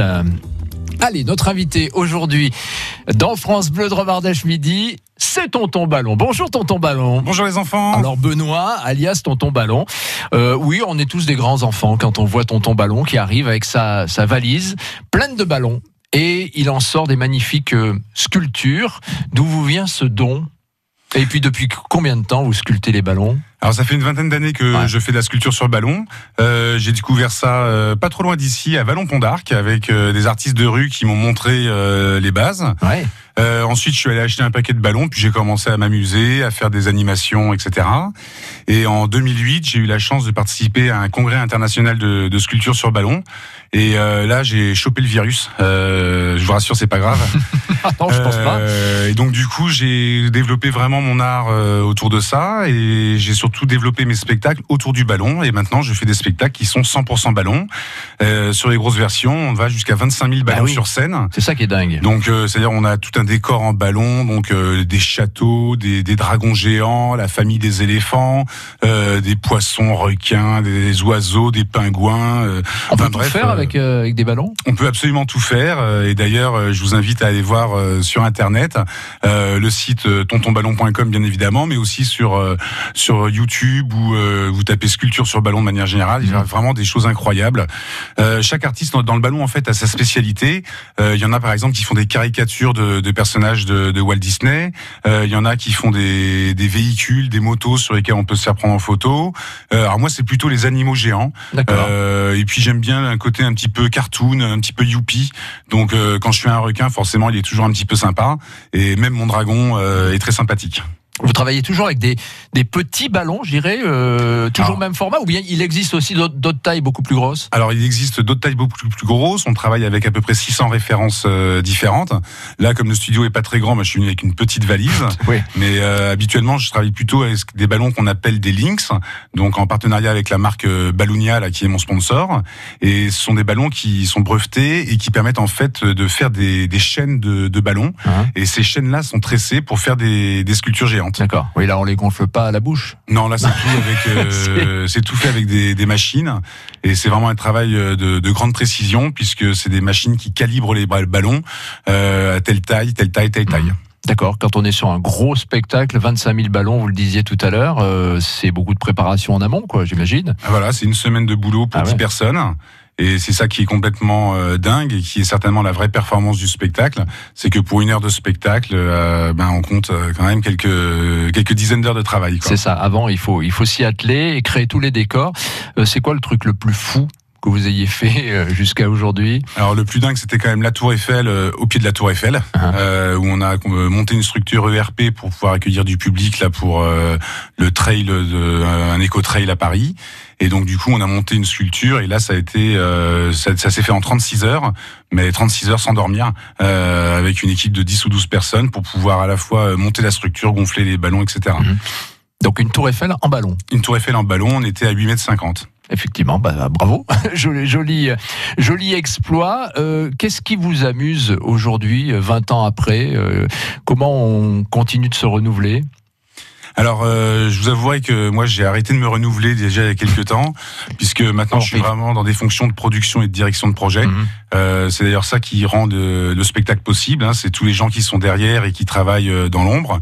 Euh, allez, notre invité aujourd'hui dans France Bleu de Romardèche Midi, c'est Tonton Ballon. Bonjour Tonton Ballon. Bonjour les enfants. Alors Benoît, alias Tonton Ballon. Euh, oui, on est tous des grands enfants quand on voit Tonton Ballon qui arrive avec sa, sa valise pleine de ballons. Et il en sort des magnifiques euh, sculptures. D'où vous vient ce don? Et puis depuis combien de temps vous sculptez les ballons? Alors ça fait une vingtaine d'années que Ouais. je fais de la sculpture sur ballon. Euh, J'ai découvert ça euh, pas trop loin d'ici, à Vallon Pont d'Arc, avec euh, des artistes de rue qui m'ont montré euh, les bases. Ouais. Euh, ensuite, je suis allé acheter un paquet de ballons, puis j'ai commencé à m'amuser, à faire des animations, etc. Et en 2008, j'ai eu la chance de participer à un congrès international de, de sculpture sur ballon. Et euh, là, j'ai chopé le virus. Euh, je vous rassure, c'est pas grave. Non, je pense pas. Euh, Et donc du coup, j'ai développé vraiment mon art euh, autour de ça et j'ai surtout développé mes spectacles autour du ballon. Et maintenant, je fais des spectacles qui sont 100% ballon. Euh, sur les grosses versions, on va jusqu'à 25 000 ballons Ah oui. sur scène. C'est ça qui est dingue. Donc, euh, c'est-à-dire, on a tout un décor en ballon, donc euh, des châteaux, des, des dragons géants, la famille des éléphants, des poissons, requins, des oiseaux, des pingouins. On peut enfin, tout bref, faire avec, avec des ballons? on peut absolument tout faire et d'ailleurs je vous invite à aller voir sur internet le site tontonballon.com bien évidemment mais aussi sur sur YouTube où euh, vous tapez sculpture sur ballon de manière générale il y a vraiment des choses incroyables. Euh, chaque artiste dans- le ballon en fait a sa spécialité. Euh, il y en a par exemple qui font des caricatures de, de personnages de, de Walt Disney. Euh, il y en a qui font des, des véhicules des motos sur lesquels on peut se faire prendre en photo. Euh, alors moi c'est plutôt les animaux géants. Euh, et puis j'aime bien un côté un petit peu cartoon, un petit peu youpi. Donc euh, quand je fais un requin, forcément, il est toujours un petit peu sympa. Et même mon dragon euh, est très sympathique. Vous travaillez toujours avec des, des petits ballons, je dirais, euh, toujours Alors- même format, ou bien il existe aussi d'autres tailles beaucoup plus grosses? Alors il existe d'autres tailles beaucoup plus, grosses. On travaille avec à peu près 600 références euh, différentes. Là, comme le studio est pas très grand, moi je suis venu avec une petite valise. Oui. Mais euh, habituellement, je travaille plutôt avec des ballons qu'on appelle des Lynx, donc en partenariat avec la marque euh, Balloonia, là, qui est mon sponsor. Et ce sont des ballons qui sont brevetés et qui permettent en fait de faire des, des chaînes de, de ballons. Hein Et ces chaînes-là sont tressées pour faire des, des sculptures géantes. D'accord. Oui, là on les gonfle pas à la bouche. Non, là c'est tout avec, euh, c'est tout fait avec des, des machines et c'est vraiment un travail euh, de, de grande précision puisque c'est des machines qui calibrent les ballons euh, à telle taille, telle taille, telle taille. D'accord. Quand on est sur un gros spectacle, 25 000 ballons, vous le disiez tout à l'heure, euh, c'est beaucoup de préparation en amont, quoi, j'imagine. Ah, Voilà, c'est une semaine de boulot pour Ah 10 ouais. personnes. Et c'est ça qui est complètement euh, dingue et qui est certainement la vraie performance du spectacle. C'est que pour une heure de spectacle, euh, ben on compte euh, quand même quelques quelques dizaines d'heures de travail. C'est ça. Avant, il faut il faut s'y atteler et créer tous les décors. Euh, c'est quoi le truc le plus fou que vous ayez fait euh, jusqu'à aujourd'hui Alors le plus dingue, c'était quand même la Tour Eiffel, euh, au pied de la Tour Eiffel, Ah. euh, où on a euh, monté une structure ERP pour pouvoir accueillir du public là pour euh, le trail, de, euh, un éco trail à Paris. Et donc du coup, on a monté une sculpture et là, ça a été, euh, ça, ça s'est fait en 36 heures, mais 36 heures sans dormir, euh, avec une équipe de 10 ou 12 personnes pour pouvoir à la fois monter la structure, gonfler les ballons, etc. Mhm. Donc une tour Eiffel en ballon. Une Tour Eiffel en ballon, on était à 8 mètres 50. Effectivement, bah, bravo, joli, joli, euh, joli exploit. Euh, Qu'est-ce qui vous amuse aujourd'hui, euh, 20 ans après Euh, Comment on continue de se renouveler? Alors, euh, je vous avouerai que moi, j'ai arrêté de me renouveler déjà il y a quelques temps, puisque maintenant, je suis vraiment dans des fonctions de production et de direction de projet. Mhm. Euh, c'est d'ailleurs ça qui rend de- le spectacle possible. hein. c'est tous les gens qui sont derrière et qui travaillent euh, dans l'ombre.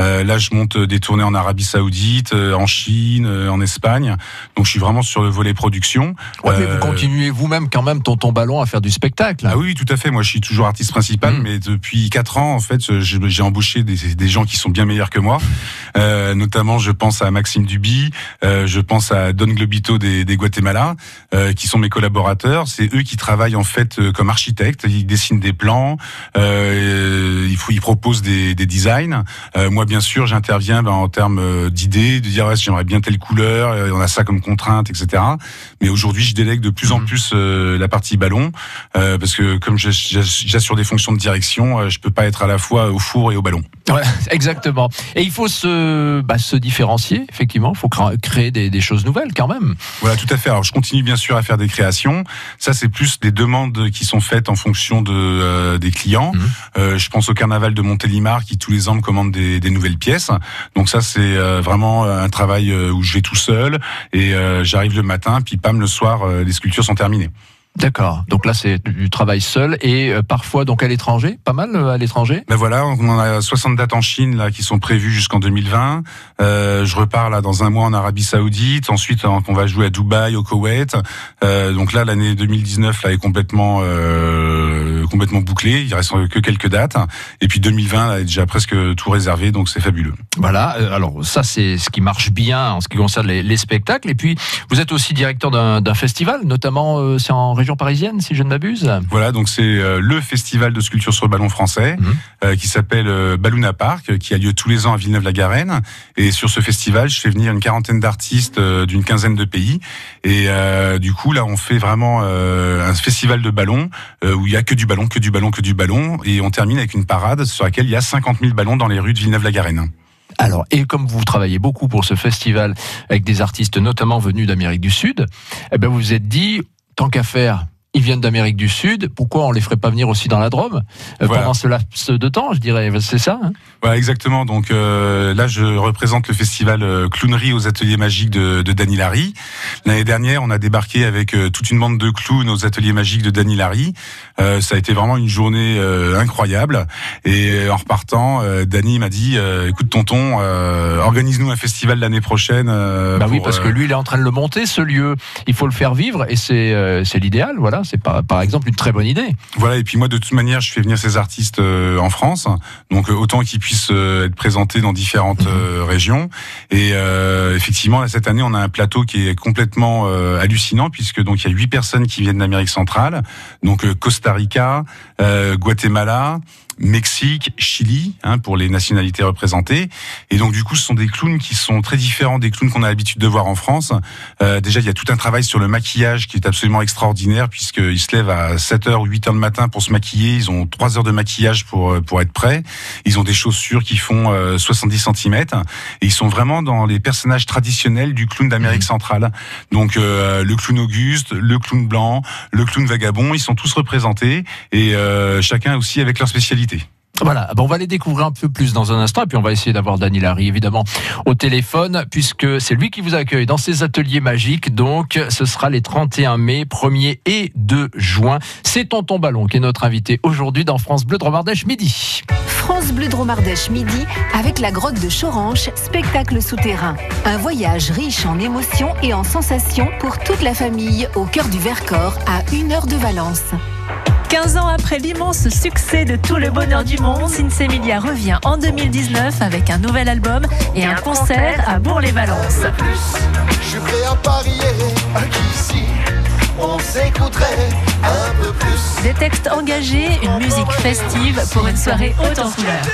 Euh, là, je monte des tournées en Arabie Saoudite, euh, en Chine, euh, en Espagne. Donc, je suis vraiment sur le volet production. Ouais, mais vous continuez vous-même quand même, tonton ballon, à faire du spectacle. Ah oui, tout à fait. Moi, je suis toujours artiste principal, Mhm. mais depuis quatre ans, en fait, j'ai embauché des, des gens qui sont bien meilleurs que moi. Euh, notamment, je pense à Maxime Duby, euh, je pense à Don Globito des, des Guatemala, euh, qui sont mes collaborateurs. C'est eux qui travaillent en fait euh, comme architectes. Ils dessinent des plans, euh, il faut, ils proposent des, des designs. Euh, moi, bien sûr, j'interviens ben, en termes euh, d'idées, de dire ouais, j'aimerais bien telle couleur, euh, on a ça comme contrainte, etc. Mais aujourd'hui, je délègue de plus en Mhm. plus euh, la partie ballon. Euh, parce que comme j'assure des fonctions de direction, euh, je peux pas être à la fois au four et au ballon. Ouais, exactement. Et il faut se, bah, se différencier, effectivement. Il faut créer des, des choses nouvelles quand même. Voilà, tout à fait. Alors, je continue bien sûr à faire des créations. Ça, c'est plus des demandes qui sont faites en fonction de euh, des clients. Mhm. Euh, je pense au carnaval de Montélimar qui tous les ans me commande des, des nouvelles pièces. Donc ça, c'est euh, vraiment un travail euh, où je vais tout seul et euh, j'arrive le matin, puis pam le soir, euh, les sculptures sont terminées. D'accord. Donc là, c'est du travail seul et euh, parfois donc à l'étranger, pas mal euh, à l'étranger? Ben voilà, on en a 60 dates en Chine là qui sont prévues jusqu'en 2020. Euh, je repars là dans un mois en Arabie Saoudite. Ensuite, on va jouer à Dubaï, au Koweït. Euh, donc là, l'année 2019 là est complètement euh, complètement bouclée. Il reste que quelques dates. Et puis 2020 là, est déjà presque tout réservé, donc c'est fabuleux. Voilà. Euh, alors ça, c'est ce qui marche bien en ce qui concerne les, les spectacles. Et puis, vous êtes aussi directeur d'un festival, notamment c'est en région parisienne, si je ne m'abuse. Voilà, donc c'est euh, le festival de sculpture sur ballon français mhm. euh, qui s'appelle euh, Ballouna Park, qui a lieu tous les ans à Villeneuve-la-Garenne. Et sur ce festival, je fais venir une quarantaine d'artistes d'une quinzaine de pays. Et du coup, là, on fait vraiment un festival de ballons où il y a que du ballon, que du ballon, que du ballon. Et on termine avec une parade sur laquelle il y a 50 000 ballons dans les rues de Villeneuve-la-Garenne. Alors, et comme vous travaillez beaucoup pour ce festival avec des artistes notamment venus d'Amérique du Sud, eh ben vous vous êtes dit, tant qu'à faire, ils viennent d'Amérique du Sud. Pourquoi on les ferait pas venir aussi dans la Drôme euh, pendant ce laps de temps, je dirais? C'est ça. Hein voilà, exactement. Donc euh, là, je représente le festival euh, Clownerie aux Ateliers Magiques de, de Dany Larry. L'année dernière, on a débarqué avec toute une bande de clowns aux Ateliers Magiques de Dany Larry. Ça a été vraiment une journée incroyable. Et en repartant, Dany m'a dit "Écoute, tonton, organise-nous un festival l'année prochaine." bah oui, parce que lui, il est en train de le monter, ce lieu. Il faut le faire vivre, et c'est c'est l'idéal. Voilà c'est par, par, exemple une très bonne idée. Voilà, et puis moi de toute manière, je fais venir ces artistes euh, en France, donc euh, autant qu'ils puissent euh, être présentés dans différentes mhm. régions. Et effectivement, cette année, on a un plateau qui est complètement hallucinant puisque donc il y a huit personnes qui viennent d'Amérique centrale, donc Costa Rica, Guatemala. Mexique, Chili, hein, pour les nationalités représentées. Et donc du coup, ce sont des clowns qui sont très différents des clowns qu'on a l'habitude de voir en France. Euh, déjà, il y a tout un travail sur le maquillage qui est absolument extraordinaire, puisqu'ils se lèvent à 7h ou 8h le matin pour se maquiller. Ils ont 3 heures de maquillage pour, euh, pour être prêts. Ils ont des chaussures qui font 70 euh, cm. Et ils sont vraiment dans les personnages traditionnels du clown d'Amérique mmh. centrale. Donc euh, le clown Auguste, le clown blanc, le clown vagabond, ils sont tous représentés. Et chacun aussi avec leur spécialité. Voilà, on va les découvrir un peu plus dans un instant et puis on va essayer d'avoir Dany Larry évidemment au téléphone puisque c'est lui qui vous accueille dans ses ateliers magiques. Donc ce sera les 31 mai, 1er et 2 juin. C'est Tonton Ballon qui est notre invité aujourd'hui dans France Bleu Dromardèche midi. France Bleu Dromardèche midi avec la grotte de Choranche, spectacle souterrain. Un voyage riche en émotions et en sensations pour toute la famille au cœur du Vercors à une heure de Valence. 15 ans après l'immense succès de Tout le bonheur du monde, Sinsemilia revient en 2019 avec un nouvel album et, un, concert, à Bourg-les-Valences. Je suis prêt à parier qu'ici, on s'écouterait un peu plus. Des textes engagés, une musique festive pour une soirée haute en couleurs.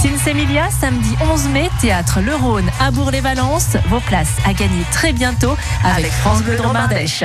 Sinsemilia, samedi 11 mai, théâtre Le Rhône à Bourg-les-Valences. Vos places à gagner très bientôt avec France Bleu Dromardèche.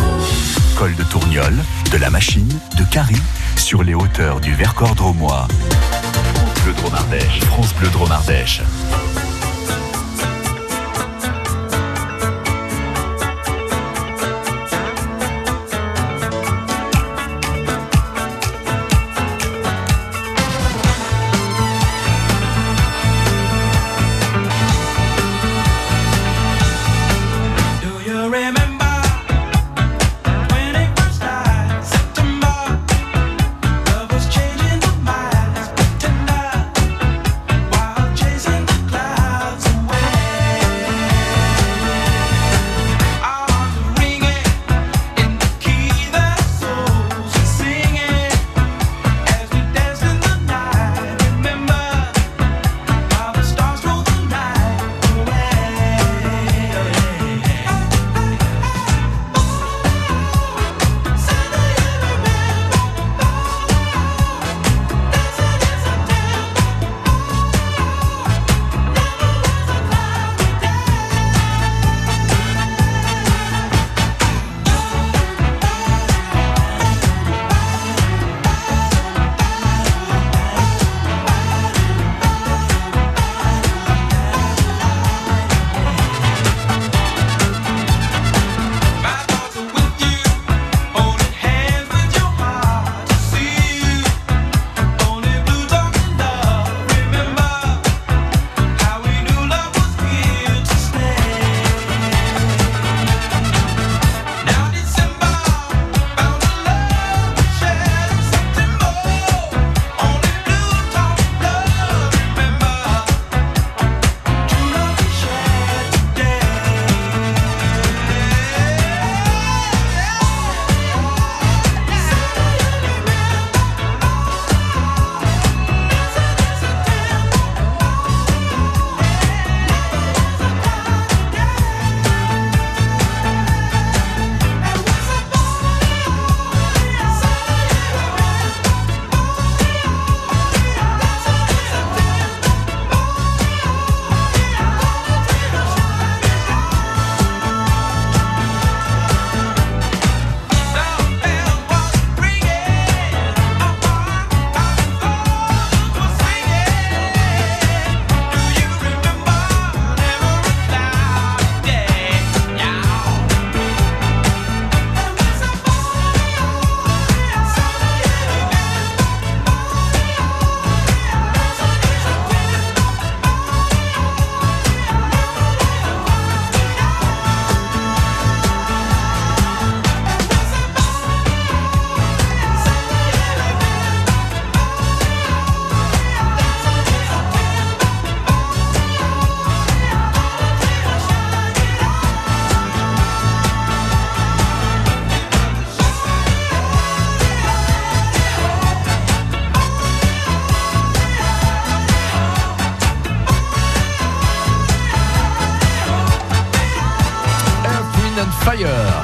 de Tourniol, de la Machine, de Carrie, sur les hauteurs du Vercors dromois. France Bleu Dromardèche. France Bleu Dromardèche.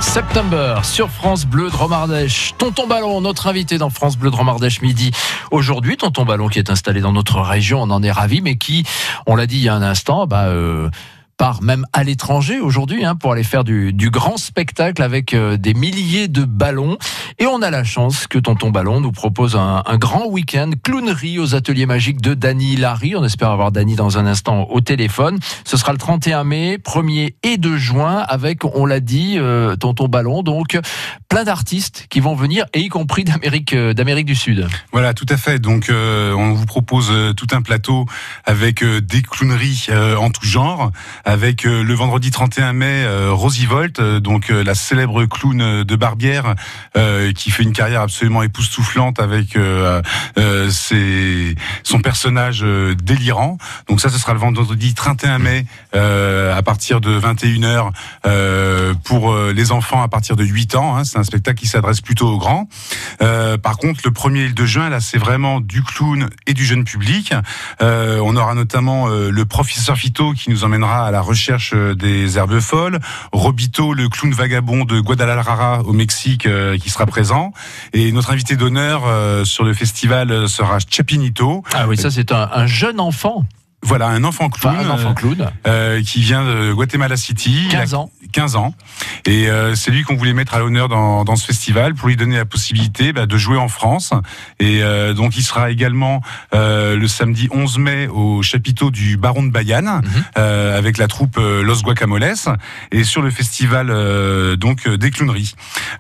September sur France Bleu Dromardèche. Tonton Ballon, notre invité dans France Bleu Dromardèche midi. Aujourd'hui, Tonton Ballon qui est installé dans notre région, on en est ravi, mais qui, on l'a dit il y a un instant, bah, euh, part même à l'étranger aujourd'hui hein, pour aller faire du, du grand spectacle avec euh, des milliers de ballons. Et on a la chance que Tonton Ballon nous propose un, un grand week-end clownerie aux ateliers magiques de Dany Larry. On espère avoir Dany dans un instant au téléphone. Ce sera le 31 mai, 1er et 2 juin avec, on l'a dit, euh, Tonton Ballon. Donc plein d'artistes qui vont venir et y compris d'Amérique euh, d'Amérique du Sud. Voilà, tout à fait. Donc euh, on vous propose tout un plateau avec des clowneries en tout genre avec euh, le vendredi 31 mai euh, Rosie Volt, euh, donc la célèbre clown de Barbière qui fait une carrière absolument époustouflante avec ses- son personnage délirant. Donc ça, ce sera le vendredi 31 mai à partir de 21h euh, pour euh, les enfants à partir de 8 ans. hein. C'est un spectacle qui s'adresse plutôt aux grands. Euh, par contre, le 1er et le 2 juin, là, c'est vraiment du clown et du jeune public. On aura notamment le professeur Fito qui nous emmènera à la recherche des herbes folles, Robito, le clown vagabond de Guadalajara au Mexique, qui sera présent, et notre invité d'honneur sur le festival sera Chapinito. Ah oui, ça c'est un jeune enfant, Voilà, un enfant enfin clown, un enfant clown, euh, qui vient de Guatemala City. Il a 15 ans. 15 ans. Et euh, c'est lui qu'on voulait mettre à l'honneur dans, dans ce festival pour lui donner la possibilité bah, de jouer en France. Et euh, donc il sera également euh, le samedi 11 mai au chapiteau du Baron de Bayane Mhm. euh, avec la troupe euh, Los Guacamoles et sur le festival euh, donc des clowneries.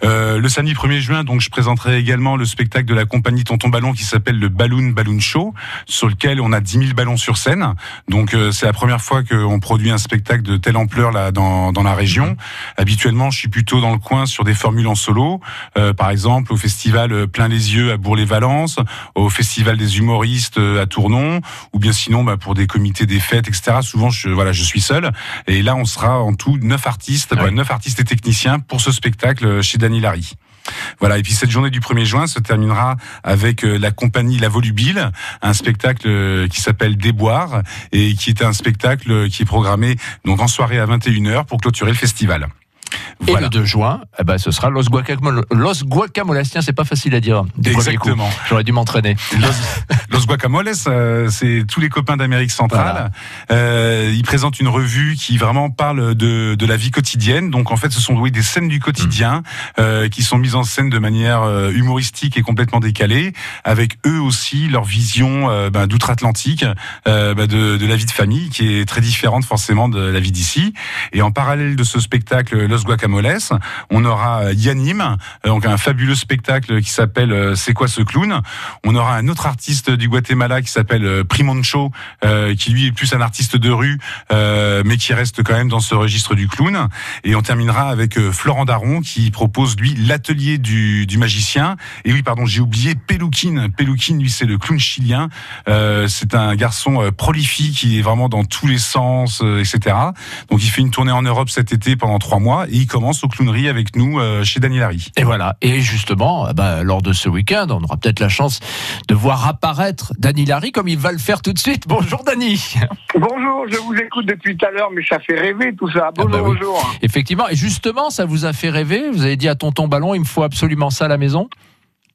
Euh, le samedi 1er juin, donc je présenterai également le spectacle de la compagnie Tonton Ballon qui s'appelle le Balloon Balloon Show, sur lequel on a 10 000 ballons sur scène. Donc euh, c'est la première fois qu'on produit un spectacle de telle ampleur là dans, dans la région. Habituellement, je suis plutôt dans le coin sur des formules en solo, euh, par exemple au festival euh, Plein les yeux à Bourg-les-Valences, au festival des humoristes euh, à Tournon, ou bien sinon bah, pour des comités des fêtes, etc. Souvent, je, voilà, je suis seul. Et là, on sera en tout neuf artistes, Ouais. voilà, neuf artistes et techniciens pour ce spectacle euh, chez Dany Larry. Voilà, et puis cette journée du 1er juin se terminera avec euh, la compagnie La Volubile, un spectacle euh, qui s'appelle Déboire et qui est un spectacle euh, qui est programmé donc en soirée à 21h pour clôturer le festival. Et le 2 juin, eh ben, ce sera Los Guacamoles. Los Guacamoles, tiens, c'est pas facile à dire. Exactement. J'aurais dû m'entraîner. Los, Los Guacamoles, euh, c'est tous les copains d'Amérique centrale. Euh, ils présentent une revue qui vraiment parle de, de la vie quotidienne. Donc en fait, ce sont oui, des scènes du quotidien euh, qui sont mises en scène de manière humoristique et complètement décalée, avec eux aussi leur vision ben, d'outre-Atlantique ben, de, de la vie de famille, qui est très différente forcément de la vie d'ici. Et en parallèle de ce spectacle Los Guacamoles, on aura euh, Yanim, euh, donc un fabuleux spectacle qui s'appelle euh, C'est quoi ce clown? On aura un autre artiste du Guatemala qui s'appelle Primoncho, qui lui est plus un artiste de rue, mais qui reste quand même dans ce registre du clown. Et on terminera avec Florent Daron qui propose lui l'atelier du, magicien. Et oui, pardon, j'ai oublié Peluquin. Peluquin, lui, c'est le clown chilien. C'est un garçon prolifique qui est vraiment dans tous les sens, etc. Donc il fait une tournée en Europe cet été pendant trois mois et il commence au clownerie avec nous euh, chez Daniel Harry. Et voilà. Et justement, eh ben, lors de ce week-end, on aura peut-être la chance de voir apparaître Dany Larry comme il va le faire tout de suite. Bonjour Dany. Bonjour, je vous écoute depuis tout à l'heure, mais ça fait rêver tout ça. Bonjour, bah oui. bonjour. Effectivement. Et justement, ça vous a fait rêver? Vous avez dit à Tonton Ballon, il me faut absolument ça à la maison?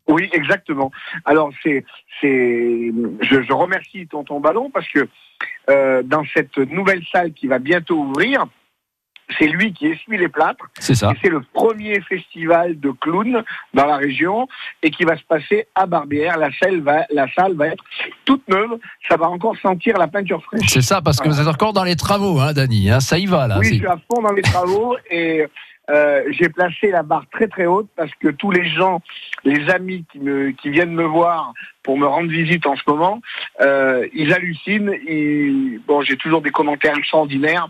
Oui, exactement. Alors, c'est, c'est, je, je remercie Tonton Ballon parce que euh, dans cette nouvelle salle qui va bientôt ouvrir, c'est lui qui essuie les plâtres. C'est ça. Et c'est le premier festival de clowns dans la région et qui va se passer à Barbière. La salle va, la salle va être toute neuve. Ça va encore sentir la peinture fraîche. C'est ça, parce que vous êtes encore dans les travaux, hein, Dany. hein. ça y va là. Oui, je suis à fond dans les travaux et euh, j'ai placé la barre très très haute parce que tous les gens, les amis qui, me, qui viennent me voir pour me rendre visite en ce moment, euh, ils hallucinent. Ils- Bon, j'ai toujours des commentaires extraordinaires.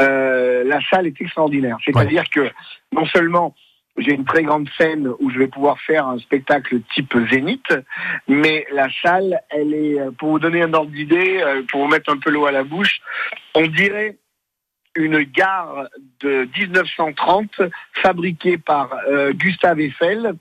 Euh, la salle est extraordinaire. C'est-à-dire que non seulement j'ai une très grande scène où je vais pouvoir faire un spectacle type Zénith, mais la salle, elle est, euh, pour vous donner un ordre d'idée, euh, pour vous mettre un peu l'eau à la bouche, on dirait une gare de 1930 fabriquée par euh, Gustave Eiffel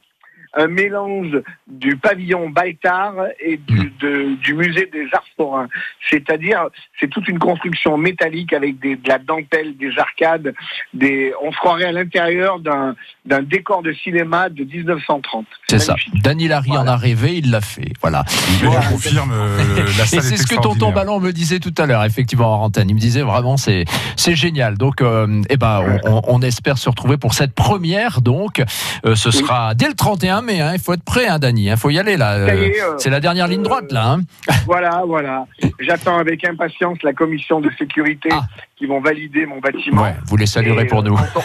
un mélange du pavillon Baltar et du, Mm. de- du musée des arts forains. C'est-à-dire, c'est toute une construction métallique avec des, de la dentelle, des arcades, des, on se croirait à l'intérieur d'un d'un décor de cinéma de 1930. C'est ça. Dany Larry en a rêvé, il l'a fait. Voilà. Je confirme, euh, la Et c'est est ce que Tonton. Ballon me disait tout à l'heure, effectivement, en antenne. Il me disait vraiment, c'est c'est génial. Donc, euh, eh ben, on, on- on espère se retrouver pour cette première. Donc, Euh, ce sera dès le 31 mai. hein. Il faut être prêt, hein, Dany. Il faut y aller là. Euh, est, euh, c'est la dernière ligne droite là. hein. Voilà, voilà. J'attends avec impatience la commission de sécurité Ah. qui vont valider mon bâtiment. Ouais, vous les saluerez Et, pour euh, nous. tonton-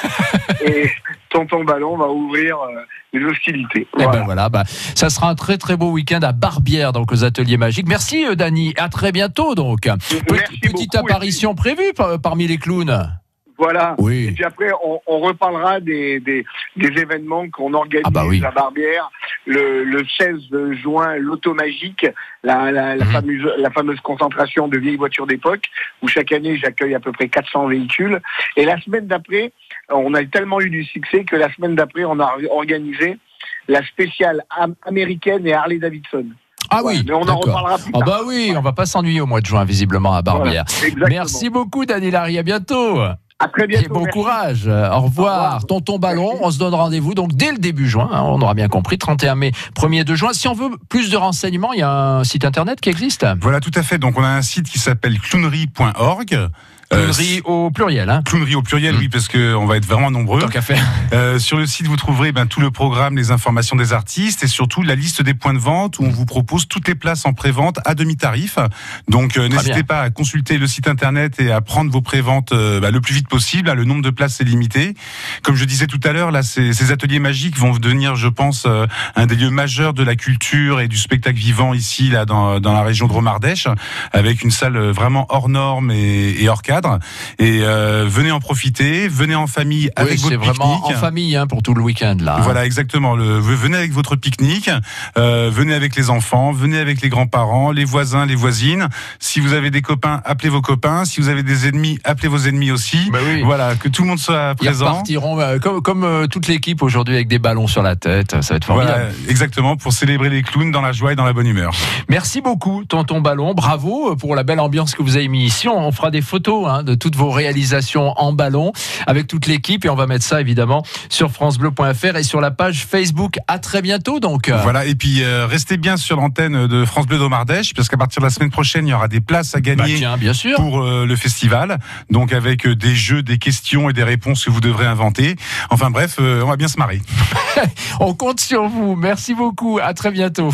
et Tonton Ballon va ouvrir euh, les hostilités. Eh Voilà. ben voilà, bah, ça sera un très très beau week-end à Barbière, donc aux Ateliers Magiques. Merci, euh, Dany. À très bientôt, donc. Merci petite beaucoup, et apparition prévue par- parmi les clowns. Voilà. Et Oui. puis après, on, on reparlera des, des, des événements qu'on organise Ah bah oui. à Barbière. Le, le 16 juin, l'auto magique, la, la, la Mhm. fameuse, la fameuse concentration de vieilles voitures d'époque, où chaque année j'accueille à peu près 400 véhicules. Et la semaine d'après, on a tellement eu du succès que la semaine d'après, on a organisé la spéciale am- américaine et Harley Davidson. Ah oui, Mais on en reparlera plus Ah tard. bah oui, on va pas s'ennuyer au mois de juin, visiblement, à Barbière. Voilà. Merci beaucoup, Dany Larry. À bientôt. À très bientôt. Et bon merci. courage. Au revoir. Au revoir. Tonton Ballon, Merci. on se donne rendez-vous donc dès le début juin. hein, on aura bien compris. 31 mai, 1er de juin. Si on veut plus de renseignements, il y a un site internet qui existe. Voilà, tout à fait. Donc, on a un site qui s'appelle clownerie.org. Euh, Clownerie au pluriel. Hein. Clownerie au pluriel, Mm. oui, parce que on va être vraiment nombreux. Tant qu'à faire. Euh, sur le site, vous trouverez ben, tout le programme, les informations des artistes et surtout la liste des points de vente où on vous propose toutes les places en pré-vente à demi-tarif. Donc euh, n'hésitez pas à consulter le site internet et à prendre vos pré-ventes euh, bah, le plus vite possible. Le nombre de places est limité. Comme je disais tout à l'heure, là, ces, ces ateliers magiques vont devenir, je pense, euh, un des lieux majeurs de la culture et du spectacle vivant ici, là, dans, dans la région de Romardèche, avec une salle euh, vraiment hors norme et, et hors cadre. Et euh, venez en profiter, venez en famille avec Oui, c'est votre vraiment pique-nique. en famille hein, pour tout le week-end là. hein. Voilà, exactement. Le, venez avec votre pique-nique, euh, venez avec les enfants, venez avec les grands-parents, les voisins, les voisines. Si vous avez des copains, appelez vos copains. Si vous avez des ennemis, appelez vos ennemis aussi. Bah oui. Voilà, que tout le monde soit Ils présent. repartiront euh, comme, comme toute l'équipe aujourd'hui avec des ballons sur la tête. Ça va être formidable. Voilà, exactement, pour célébrer les clowns dans la joie et dans la bonne humeur. Merci beaucoup, Tonton Ballon. Bravo pour la belle ambiance que vous avez mis ici. On fera des photos hein, de toutes vos réalisations en ballon avec toute l'équipe et on va mettre ça évidemment sur francebleu.fr et sur la page Facebook. À très bientôt donc. Voilà, et puis euh, restez bien sur l'antenne de France Bleu d'Omardèche, parce qu'à partir de la semaine prochaine, il y aura des places à Bah, gagner. tiens, bien sûr. pour euh, le festival, donc avec euh, des jeux, des questions et des réponses que vous devrez inventer. Enfin bref, euh, on va bien se marrer. On compte sur vous. Merci beaucoup. À très bientôt.